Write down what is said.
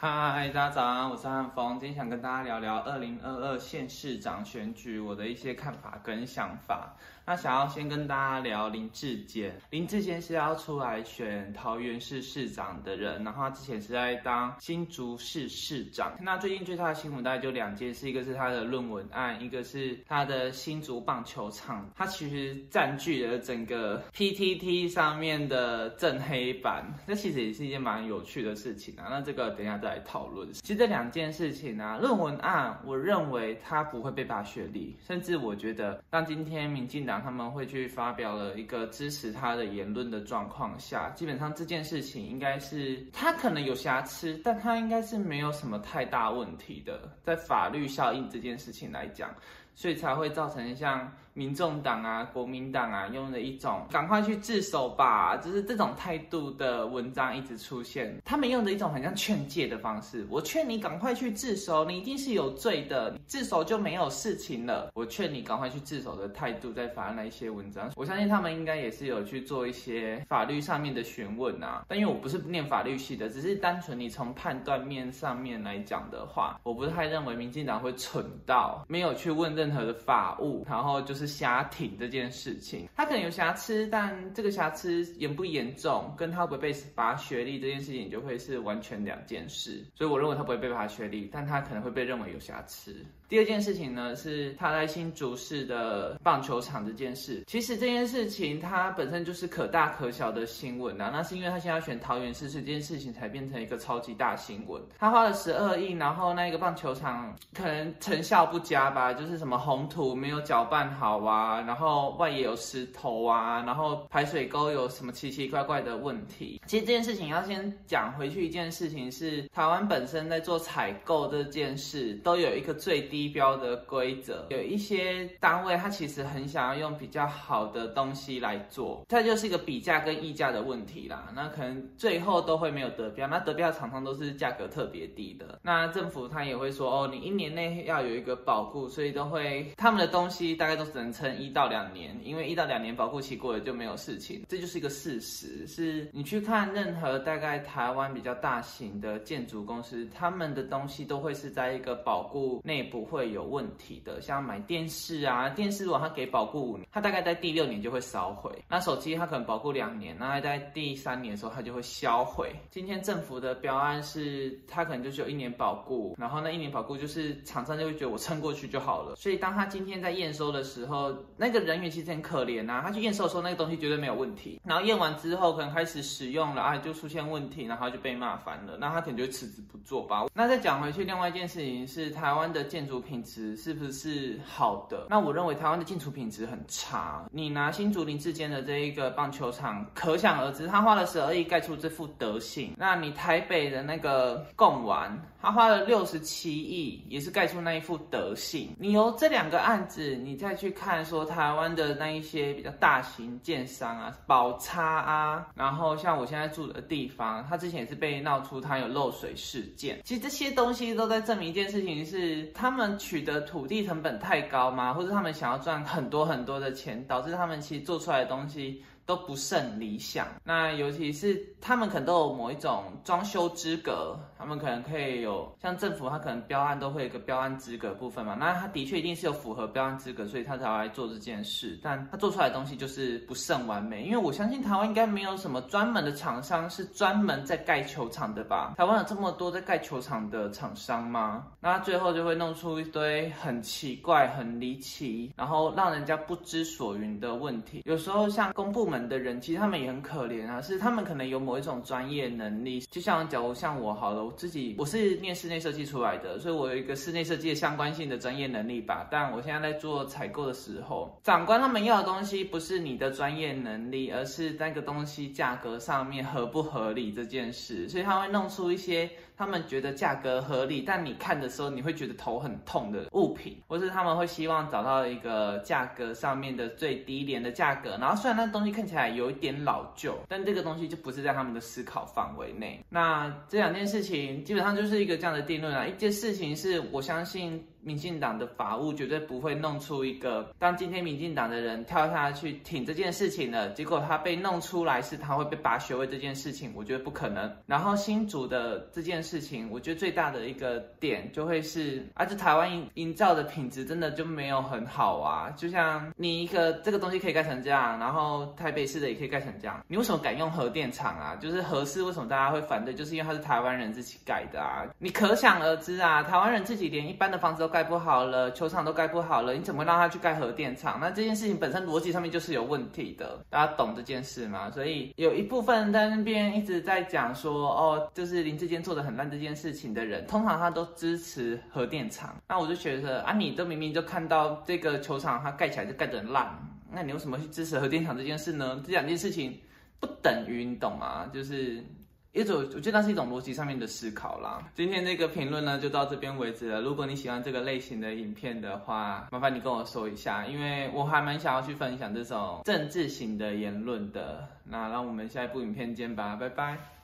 嗨，大家早安，我是汉峰，今天想跟大家聊聊二零二二县市长选举我的一些看法跟想法。那想要先跟大家聊林志坚，林志坚是要出来选桃园市市长的人，然后他之前是在当新竹市市长。那最近最大的新闻大概就两件事，一个是他的论文案，一个是他的新竹棒球场，他其实占据了整个 PTT 上面的正黑板，这其实也是一件蛮有趣的事情啊。那这个等一下再来讨论。其实这两件事情啊，论文案，我认为他不会被罢学历，甚至我觉得当今天民进党。他们会去发表了一个支持他的言论的状况下，基本上这件事情应该是他可能有瑕疵，但他应该是没有什么太大问题的，在法律效应这件事情来讲，所以才会造成像。民众党啊，国民党啊，用的一种赶快去自首吧，就是这种态度的文章一直出现。他们用的一种很像劝诫的方式，我劝你赶快去自首，你一定是有罪的，自首就没有事情了。我劝你赶快去自首的态度，在发那一些文章，我相信他们应该也是有去做一些法律上面的询问啊。但因为我不是念法律系的，只是单纯你从判断面上面来讲的话，我不太认为民进党会蠢到没有去问任任何的法务，然后就是。瞎挺这件事情，他可能有瑕疵，但这个瑕疵严不严重，跟他会不会被罚学历这件事情就会是完全两件事。所以我认为他不会被罚学历，但他可能会被认为有瑕疵。第二件事情呢，是他在新竹市的棒球场这件事。其实这件事情它本身就是可大可小的新闻啊，那是因为他现在选桃园市，这件事情才变成一个超级大新闻。他花了十二亿，然后那个棒球场可能成效不佳吧，就是什么什么红土没有搅拌好啊，然后外也有石头啊，然后排水沟有什么奇奇怪怪的问题。其实这件事情要先讲回去，一件事情是台湾本身在做采购这件事都有一个最低。标的规则，有一些单位他其实很想要用比较好的东西来做，它就是一个比价跟溢价的问题啦。那可能最后都会没有得标，那得标常常都是价格特别低的。那政府他也会说，哦，你一年内要有一个保护，所以都会他们的东西大概都只能撑一到两年，因为一到两年保护期过了就没有事情，这就是一个事实。是你去看任何大概台湾比较大型的建筑公司，他们的东西都会是在一个保护内部。会有问题的，像买电视啊，电视如果它给保固五年，它大概在第六年就会烧毁。那手机它可能保固两年，那在第三年的时候它就会销毁。今天政府的标案是，它可能就是有一年保固，然后那一年保固就是厂商就会觉得我撑过去就好了。所所以当他今天在验收的时候，那个人员其实很可怜呐，他去验收的时候那个东西绝对没有问题，然后验完之后可能开始使用了啊，就出现问题，然后就被骂烦了，那他可能就辞职不做吧。那再讲回去，另外一件事情是台湾的建筑。品质是不是好的？那我认为台湾的建筑品质很差。你拿新竹林志坚的这一个棒球场，可想而知，他花了十二亿盖出这副德性。那你台北的那个贡丸，他花了六十七亿，也是盖出那一副德性。你有这两个案子，你再去看说台湾的那一些比较大型建商啊，宝差啊，然后像我现在住的地方，它之前也是被闹出它有漏水事件。其实这些东西都在证明一件事情，是他们。取得土地成本太高吗？或者他们想要赚很多很多的钱，导致他们其实做出来的东西。都不甚理想。那尤其是他们可能都有某一种装修资格，他们可能可以有像政府，他可能标案都会有个标案资格部分嘛。那他的确一定是有符合标案资格，所以他才来做这件事。但他做出来的东西就是不甚完美。因为我相信台湾应该没有什么专门的厂商是专门在盖球场的吧？台湾有这么多在盖球场的厂商吗？那最后就会弄出一堆很奇怪、很离奇，然后让人家不知所云的问题。有时候像公部门。的人其实他们也很可怜啊，是他们可能有某一种专业能力，就像假如像我好了，我自己我是念室内设计出来的，所以我有一个室内设计的相关性的专业能力吧。但我现在在做采购的时候，长官他们要的东西不是你的专业能力，而是那个东西价格上面合不合理这件事，所以他会弄出一些。他们觉得价格合理，但你看的时候你会觉得头很痛的物品，或是他们会希望找到一个价格上面的最低廉的价格。然后虽然那东西看起来有一点老旧，但这个东西就不是在他们的思考范围内。那这两件事情基本上就是一个这样的定论啊。一件事情是我相信。民进党的法务绝对不会弄出一个，当今天民进党的人跳下去挺这件事情了，结果他被弄出来是他会被拔学位这件事情，我觉得不可能。然后新竹的这件事情，我觉得最大的一个点就会是，啊，这台湾营营造的品质真的就没有很好啊。就像你一个这个东西可以盖成这样，然后台北市的也可以盖成这样，你为什么敢用核电厂啊？就是核市为什么大家会反对？就是因为它是台湾人自己盖的啊。你可想而知啊，台湾人自己连一般的房子都盖。盖不好了，球场都盖不好了，你怎么让他去盖核电厂？那这件事情本身逻辑上面就是有问题的，大家懂这件事吗？所以有一部分在那边一直在讲说，哦，就是林志坚做的很烂这件事情的人，通常他都支持核电厂。那我就觉得啊，你都明明就看到这个球场它盖起来就盖得很烂，那你为什么去支持核电厂这件事呢？这两件事情不等于，你懂吗？就是。一种，我觉得那是一种逻辑上面的思考啦。今天这个评论呢，就到这边为止了。如果你喜欢这个类型的影片的话，麻烦你跟我说一下，因为我还蛮想要去分享这种政治型的言论的。那让我们下一部影片见吧，拜拜。